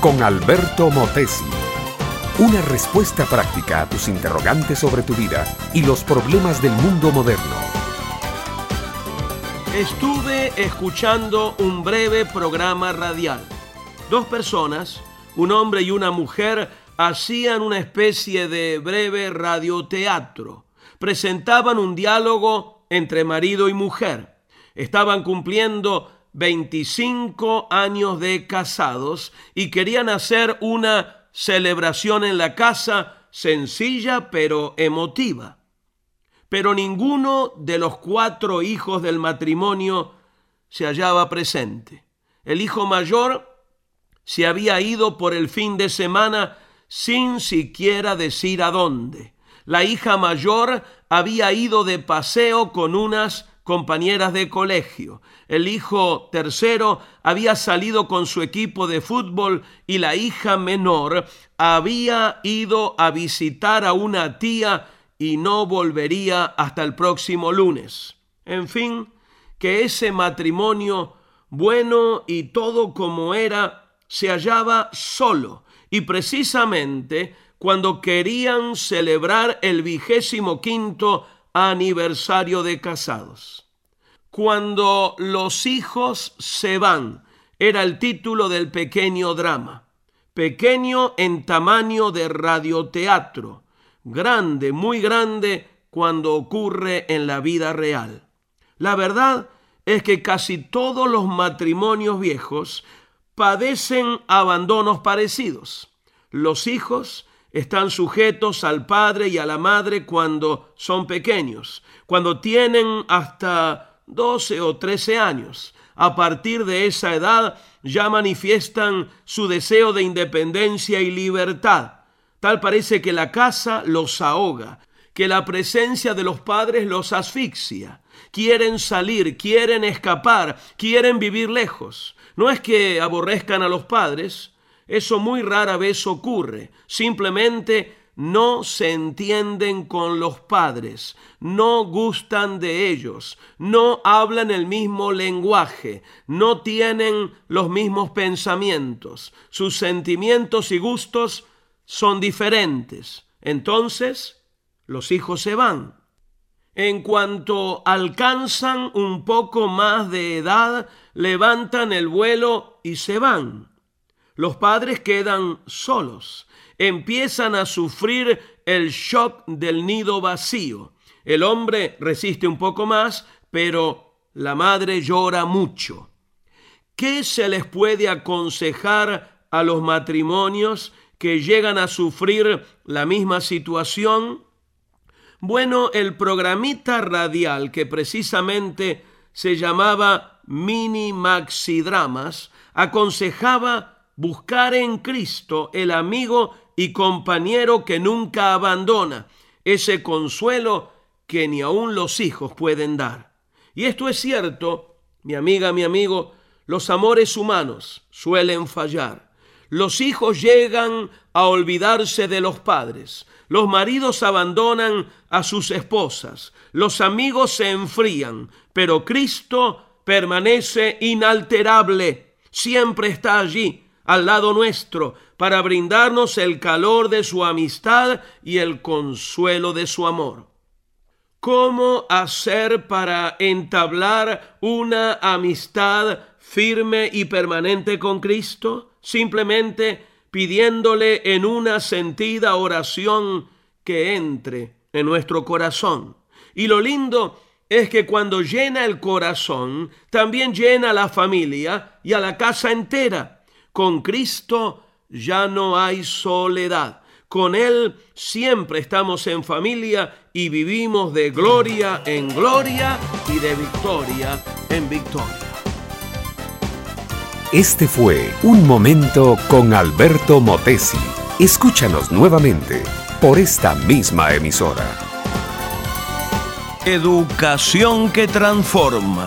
con Alberto Motesi. Una respuesta práctica a tus interrogantes sobre tu vida y los problemas del mundo moderno. Estuve escuchando un breve programa radial. Dos personas, un hombre y una mujer, hacían una especie de breve radioteatro. Presentaban un diálogo entre marido y mujer. Estaban cumpliendo 25 años de casados y querían hacer una celebración en la casa sencilla pero emotiva. Pero ninguno de los cuatro hijos del matrimonio se hallaba presente. El hijo mayor se había ido por el fin de semana sin siquiera decir a dónde. La hija mayor había ido de paseo con unas compañeras de colegio. El hijo tercero había salido con su equipo de fútbol y la hija menor había ido a visitar a una tía y no volvería hasta el próximo lunes. En fin, que ese matrimonio, bueno y todo como era, se hallaba solo y precisamente cuando querían celebrar el vigésimo quinto aniversario de casados. Cuando los hijos se van, era el título del pequeño drama. Pequeño en tamaño de radioteatro, grande, muy grande cuando ocurre en la vida real. La verdad es que casi todos los matrimonios viejos padecen abandonos parecidos. Los hijos están sujetos al padre y a la madre cuando son pequeños, cuando tienen hasta 12 o 13 años. A partir de esa edad ya manifiestan su deseo de independencia y libertad. Tal parece que la casa los ahoga, que la presencia de los padres los asfixia. Quieren salir, quieren escapar, quieren vivir lejos. No es que aborrezcan a los padres, eso muy rara vez ocurre. Simplemente no se entienden con los padres, no gustan de ellos, no hablan el mismo lenguaje, no tienen los mismos pensamientos, sus sentimientos y gustos son diferentes. Entonces, los hijos se van. En cuanto alcanzan un poco más de edad, levantan el vuelo y se van. Los padres quedan solos, empiezan a sufrir el shock del nido vacío. El hombre resiste un poco más, pero la madre llora mucho. ¿Qué se les puede aconsejar a los matrimonios que llegan a sufrir la misma situación? Bueno, el programita radial que precisamente se llamaba Mini Maxi Dramas aconsejaba buscar en Cristo el amigo y compañero que nunca abandona, ese consuelo que ni aun los hijos pueden dar. Y esto es cierto, mi amiga, mi amigo, los amores humanos suelen fallar. Los hijos llegan a olvidarse de los padres, los maridos abandonan a sus esposas, los amigos se enfrían, pero Cristo permanece inalterable, siempre está allí, al lado nuestro para brindarnos el calor de su amistad y el consuelo de su amor. ¿Cómo hacer para entablar una amistad firme y permanente con Cristo? Simplemente pidiéndole en una sentida oración que entre en nuestro corazón. Y lo lindo es que cuando llena el corazón, también llena la familia y a la casa entera. Con Cristo ya no hay soledad. Con Él siempre estamos en familia y vivimos de gloria en gloria y de victoria en victoria. Este fue Un Momento con Alberto Motesi. Escúchanos nuevamente por esta misma emisora. Educación que transforma.